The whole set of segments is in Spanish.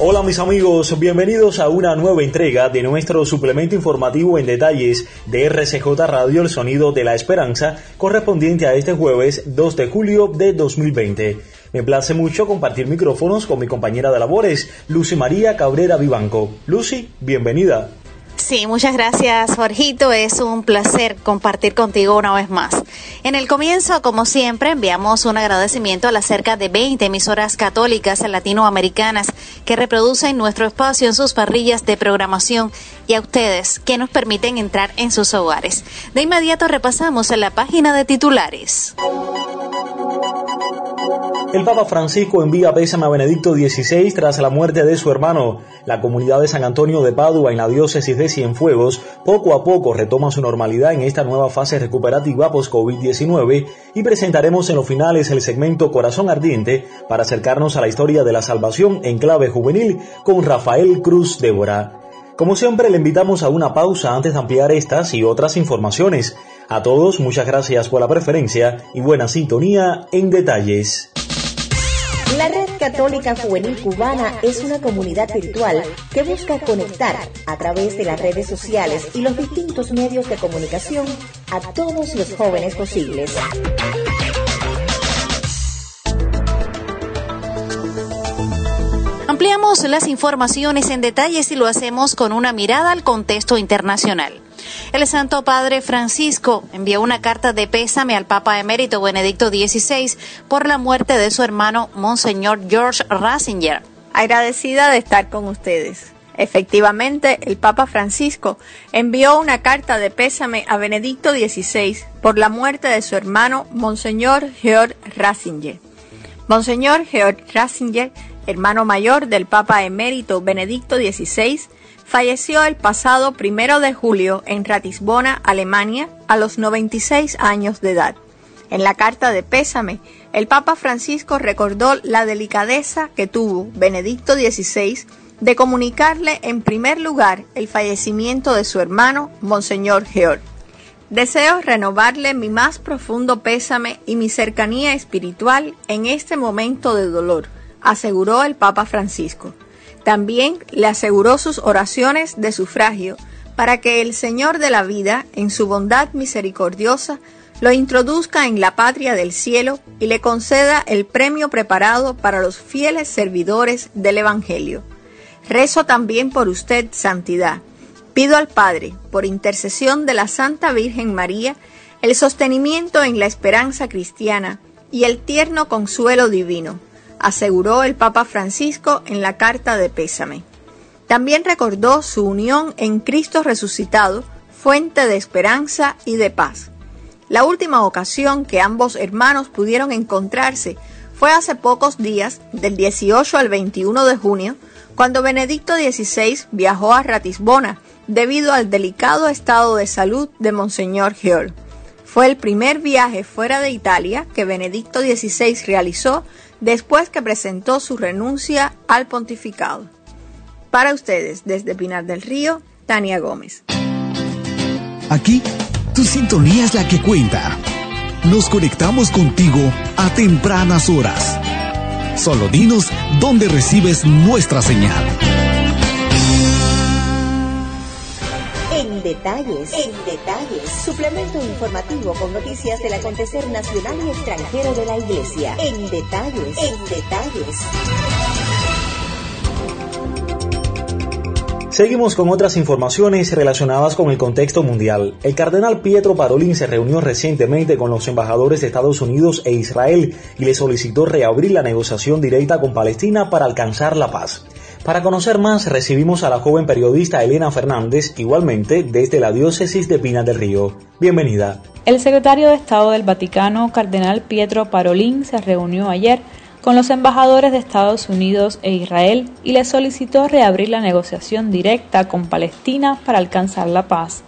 Hola mis amigos, bienvenidos a una nueva entrega de nuestro suplemento informativo en detalles de RCJ Radio El Sonido de la Esperanza, correspondiente a este jueves 2 de julio de 2020. Me place mucho compartir micrófonos con mi compañera de labores, Lucy María Cabrera Vivanco. Lucy, bienvenida. Sí, muchas gracias, Jorgito. Es un placer compartir contigo una vez más. En el comienzo, como siempre, enviamos un agradecimiento a las cerca de 20 emisoras católicas latinoamericanas que reproducen nuestro espacio en sus parrillas de programación y a ustedes que nos permiten entrar en sus hogares. De inmediato repasamos en la página de titulares. El Papa Francisco envía pésame a Benedicto XVI tras la muerte de su hermano. La comunidad de San Antonio de Padua en la diócesis de Cienfuegos poco a poco retoma su normalidad en esta nueva fase recuperativa post-COVID-19 y presentaremos en los finales el segmento Corazón Ardiente para acercarnos a la historia de la salvación en clave juvenil con Rafael Cruz Débora. Como siempre, le invitamos a una pausa antes de ampliar estas y otras informaciones. A todos, muchas gracias por la preferencia y buena sintonía en detalles. La Red Católica Juvenil Cubana es una comunidad virtual que busca conectar a través de las redes sociales y los distintos medios de comunicación a todos los jóvenes posibles. Ampliamos las informaciones en detalles y lo hacemos con una mirada al contexto internacional. El Santo Padre Francisco envió una carta de pésame al Papa emérito Benedicto XVI por la muerte de su hermano Monseñor George Ratzinger. Agradecida de estar con ustedes. Efectivamente, el Papa Francisco envió una carta de pésame a Benedicto XVI por la muerte de su hermano Monseñor George Ratzinger. Monseñor George Ratzinger, hermano mayor del Papa emérito Benedicto XVI, falleció el pasado primero de julio en Ratisbona, Alemania, a los 96 años de edad. En la carta de pésame, el Papa Francisco recordó la delicadeza que tuvo Benedicto XVI de comunicarle en primer lugar el fallecimiento de su hermano, Monseñor Georg. Deseo renovarle mi más profundo pésame y mi cercanía espiritual en este momento de dolor, aseguró el Papa Francisco. También le aseguró sus oraciones de sufragio para que el Señor de la vida, en su bondad misericordiosa, lo introduzca en la patria del cielo y le conceda el premio preparado para los fieles servidores del Evangelio. Rezo también por usted, Santidad. Pido al Padre, por intercesión de la Santa Virgen María, el sostenimiento en la esperanza cristiana y el tierno consuelo divino aseguró el Papa Francisco en la carta de pésame. También recordó su unión en Cristo resucitado, fuente de esperanza y de paz. La última ocasión que ambos hermanos pudieron encontrarse fue hace pocos días, del 18 al 21 de junio, cuando Benedicto XVI viajó a Ratisbona debido al delicado estado de salud de Monseñor Georg. Fue el primer viaje fuera de Italia que Benedicto XVI realizó después que presentó su renuncia al pontificado. Para ustedes, desde Pinar del Río, Tania Gómez. Aquí, tu sintonía es la que cuenta. Nos conectamos contigo a tempranas horas. Solo dinos dónde recibes nuestra señal. Detalles, en detalles, suplemento informativo con noticias del acontecer nacional y extranjero de la Iglesia. En detalles, en detalles. Seguimos con otras informaciones relacionadas con el contexto mundial. El cardenal Pietro Parolin se reunió recientemente con los embajadores de Estados Unidos e Israel y le solicitó reabrir la negociación directa con Palestina para alcanzar la paz. Para conocer más, recibimos a la joven periodista Elena Fernández, igualmente desde la diócesis de Pina del Río. Bienvenida. El secretario de Estado del Vaticano, cardenal Pietro Parolin, se reunió ayer con los embajadores de Estados Unidos e Israel y le solicitó reabrir la negociación directa con Palestina para alcanzar la paz.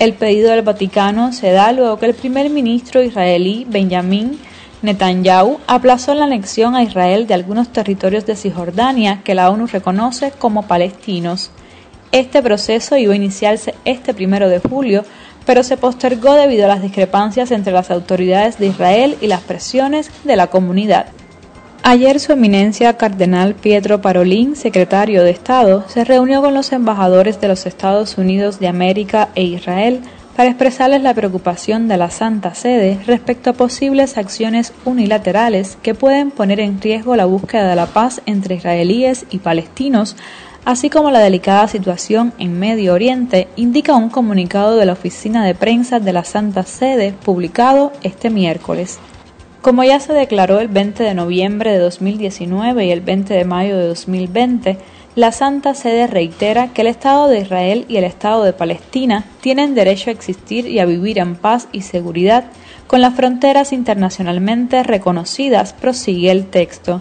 El pedido del Vaticano se da luego que el primer ministro israelí Benjamin Netanyahu aplazó la anexión a Israel de algunos territorios de Cisjordania que la ONU reconoce como palestinos. Este proceso iba a iniciarse este primero de julio, pero se postergó debido a las discrepancias entre las autoridades de Israel y las presiones de la comunidad. Ayer su eminencia cardenal Pietro Parolin, secretario de Estado, se reunió con los embajadores de los Estados Unidos de América e Israel para expresarles la preocupación de la Santa Sede respecto a posibles acciones unilaterales que pueden poner en riesgo la búsqueda de la paz entre israelíes y palestinos, así como la delicada situación en Medio Oriente, indica un comunicado de la Oficina de Prensa de la Santa Sede publicado este miércoles. Como ya se declaró el 20 de noviembre de 2019 y el 20 de mayo de 2020, la Santa Sede reitera que el Estado de Israel y el Estado de Palestina tienen derecho a existir y a vivir en paz y seguridad con las fronteras internacionalmente reconocidas, prosigue el texto.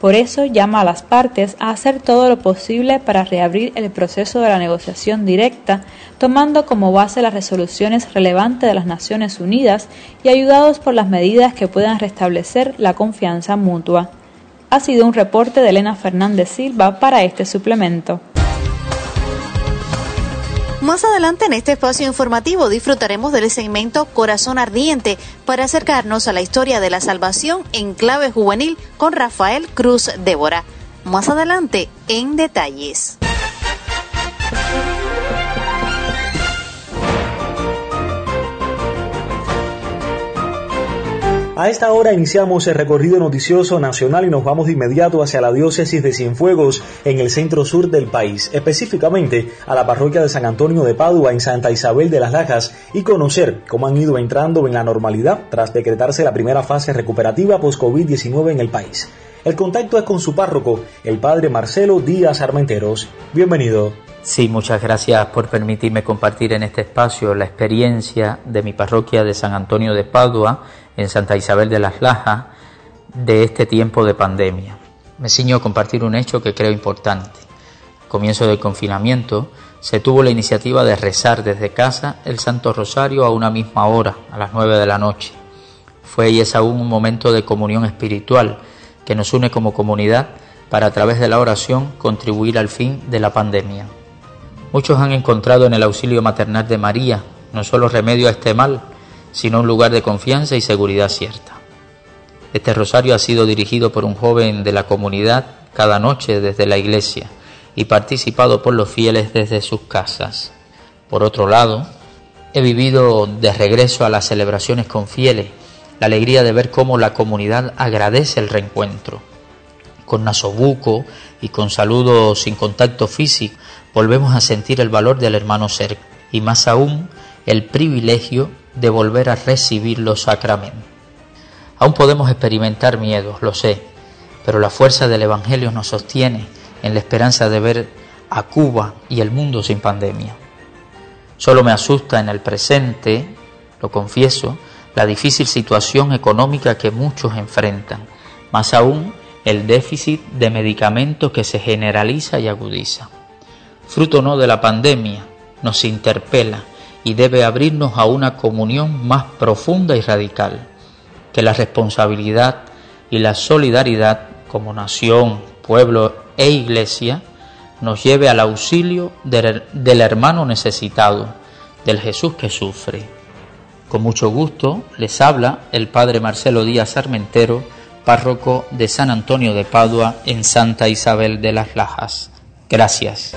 Por eso llama a las partes a hacer todo lo posible para reabrir el proceso de la negociación directa, tomando como base las resoluciones relevantes de las Naciones Unidas y ayudados por las medidas que puedan restablecer la confianza mutua. Ha sido un reporte de Elena Fernández Silva para este suplemento. Más adelante en este espacio informativo disfrutaremos del segmento Corazón Ardiente para acercarnos a la historia de la salvación en clave juvenil con Rafael Cruz Débora. Más adelante en detalles. A esta hora iniciamos el recorrido noticioso nacional y nos vamos de inmediato hacia la diócesis de Cienfuegos en el centro sur del país, específicamente a la parroquia de San Antonio de Padua en Santa Isabel de las Lajas y conocer cómo han ido entrando en la normalidad tras decretarse la primera fase recuperativa post-COVID-19 en el país. El contacto es con su párroco, el padre Marcelo Díaz Armenteros. Bienvenido. Sí, muchas gracias por permitirme compartir en este espacio la experiencia de mi parroquia de San Antonio de Padua en Santa Isabel de las Lajas de este tiempo de pandemia. Me ciño a compartir un hecho que creo importante. comienzo del confinamiento se tuvo la iniciativa de rezar desde casa el Santo Rosario a una misma hora, a las nueve de la noche. Fue y es aún un momento de comunión espiritual que nos une como comunidad para a través de la oración contribuir al fin de la pandemia. Muchos han encontrado en el auxilio maternal de María no solo remedio a este mal, sino un lugar de confianza y seguridad cierta. Este rosario ha sido dirigido por un joven de la comunidad cada noche desde la iglesia y participado por los fieles desde sus casas. Por otro lado, he vivido de regreso a las celebraciones con fieles la alegría de ver cómo la comunidad agradece el reencuentro. Con nasobuco y con saludos sin contacto físico, volvemos a sentir el valor del hermano cerca y más aún el privilegio de volver a recibir los sacramentos. Aún podemos experimentar miedos, lo sé, pero la fuerza del Evangelio nos sostiene en la esperanza de ver a Cuba y el mundo sin pandemia. Solo me asusta en el presente, lo confieso, la difícil situación económica que muchos enfrentan, más aún el déficit de medicamentos que se generaliza y agudiza fruto no de la pandemia, nos interpela y debe abrirnos a una comunión más profunda y radical, que la responsabilidad y la solidaridad como nación, pueblo e iglesia nos lleve al auxilio del, hermano necesitado, del Jesús que sufre. Con mucho gusto les habla el Padre Marcelo Díaz Armentero, párroco de San Antonio de Padua en Santa Isabel de las Lajas. Gracias.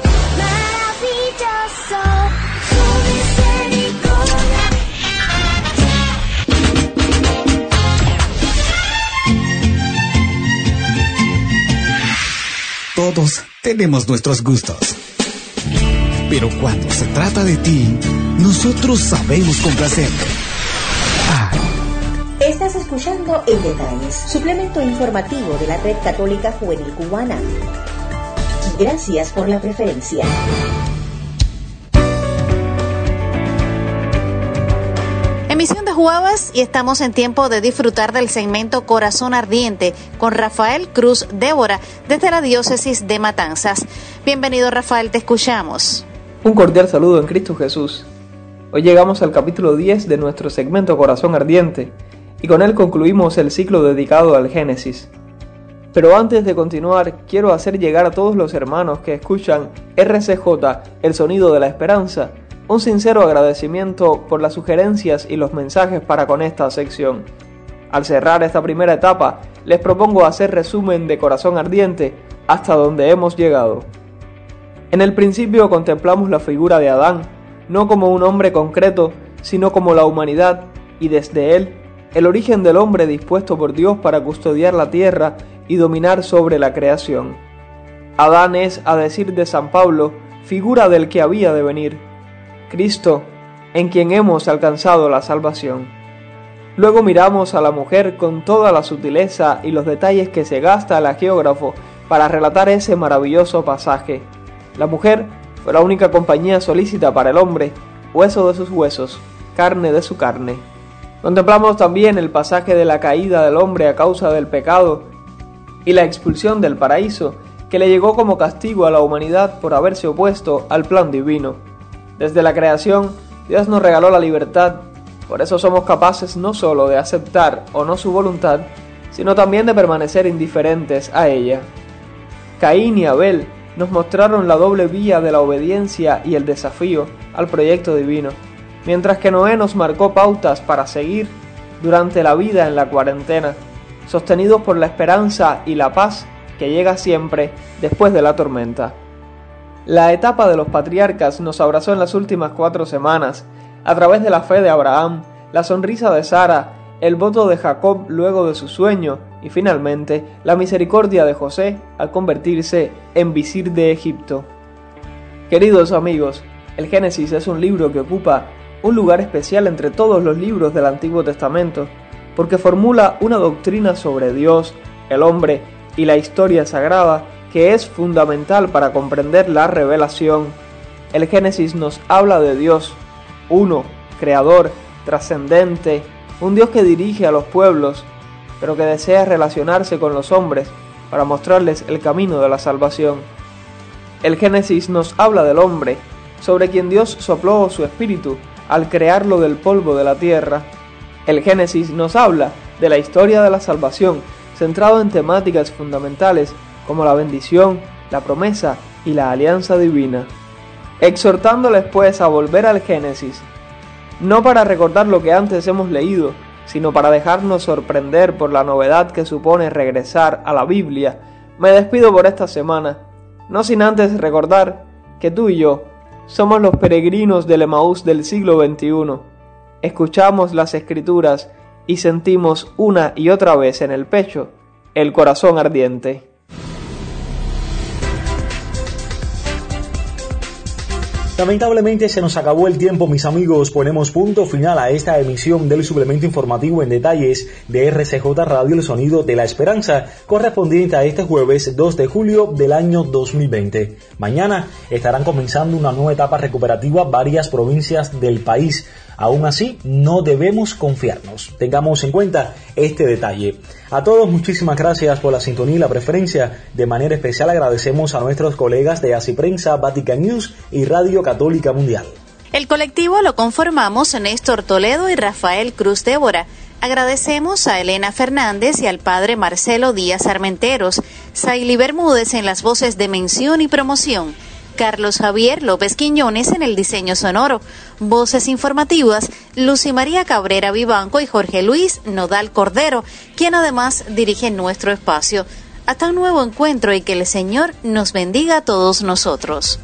Todos tenemos nuestros gustos. Pero cuando se trata de ti, nosotros sabemos complacerte. Ah. Estás escuchando En Detalles, suplemento informativo de la Red Católica Juvenil Cubana. Gracias por la preferencia. Jueves y estamos en tiempo de disfrutar del segmento Corazón Ardiente con Rafael Cruz Débora desde la diócesis de Matanzas. Bienvenido Rafael, te escuchamos. Un cordial saludo en Cristo Jesús. Hoy llegamos al capítulo 10 de nuestro segmento Corazón Ardiente y con él concluimos el ciclo dedicado al Génesis. Pero antes de continuar, quiero hacer llegar a todos los hermanos que escuchan RCJ, el sonido de la esperanza, un sincero agradecimiento por las sugerencias y los mensajes para con esta sección. Al cerrar esta primera etapa, les propongo hacer resumen de corazón ardiente hasta donde hemos llegado. En el principio contemplamos la figura de Adán, no como un hombre concreto, sino como la humanidad, y desde él, el origen del hombre dispuesto por Dios para custodiar la tierra y dominar sobre la creación. Adán es, a decir de San Pablo, figura del que había de venir Cristo, en quien hemos alcanzado la salvación. Luego miramos a la mujer con toda la sutileza y los detalles que se gasta el geógrafo para relatar ese maravilloso pasaje. La mujer fue la única compañía solícita para el hombre, hueso de sus huesos, carne de su carne. Contemplamos también el pasaje de la caída del hombre a causa del pecado y la expulsión del paraíso que le llegó como castigo a la humanidad por haberse opuesto al plan divino. Desde la creación, Dios nos regaló la libertad, por eso somos capaces no solo de aceptar o no su voluntad, sino también de permanecer indiferentes a ella. Caín y Abel nos mostraron la doble vía de la obediencia y el desafío al proyecto divino, mientras que Noé nos marcó pautas para seguir durante la vida en la cuarentena, sostenidos por la esperanza y la paz que llega siempre después de la tormenta. La etapa de los patriarcas nos abrazó en las últimas cuatro semanas, a través de la fe de Abraham, la sonrisa de Sara, el voto de Jacob luego de su sueño y finalmente la misericordia de José al convertirse en visir de Egipto. Queridos amigos, el Génesis es un libro que ocupa un lugar especial entre todos los libros del Antiguo Testamento, porque formula una doctrina sobre Dios, el hombre y la historia sagrada que es fundamental para comprender la revelación. El Génesis nos habla de Dios, uno, creador, trascendente, un Dios que dirige a los pueblos, pero que desea relacionarse con los hombres para mostrarles el camino de la salvación. El Génesis nos habla del hombre, sobre quien Dios sopló su espíritu al crearlo del polvo de la tierra. El Génesis nos habla de la historia de la salvación, centrado en temáticas fundamentales como la bendición, la promesa y la alianza divina, exhortándoles pues a volver al Génesis, no para recordar lo que antes hemos leído, sino para dejarnos sorprender por la novedad que supone regresar a la Biblia, me despido por esta semana, no sin antes recordar que tú y yo somos los peregrinos del Emaús del siglo XXI. Escuchamos las escrituras y sentimos una y otra vez en el pecho el corazón ardiente. Lamentablemente se nos acabó el tiempo, mis amigos. Ponemos punto final a esta emisión del suplemento informativo en detalles de RCJ Radio El Sonido de la Esperanza, correspondiente a este jueves 2 de julio del año 2020. Mañana estarán comenzando una nueva etapa recuperativa varias provincias del país. Aún así, no debemos confiarnos. Tengamos en cuenta este detalle. A todos muchísimas gracias por la sintonía y la preferencia. De manera especial agradecemos a nuestros colegas de Así Prensa, Vatican News y Radio Católica Mundial. El colectivo lo conformamos Néstor Toledo y Rafael Cruz Débora. Agradecemos a Elena Fernández y al padre Marcelo Díaz Armenteros, Saily Bermúdez en las voces de mención y promoción. Carlos Javier López Quiñones en el diseño sonoro. Voces informativas, Lucy María Cabrera Vivanco y Jorge Luis Nodal Cordero, quien además dirige nuestro espacio. Hasta un nuevo encuentro y que el Señor nos bendiga a todos nosotros.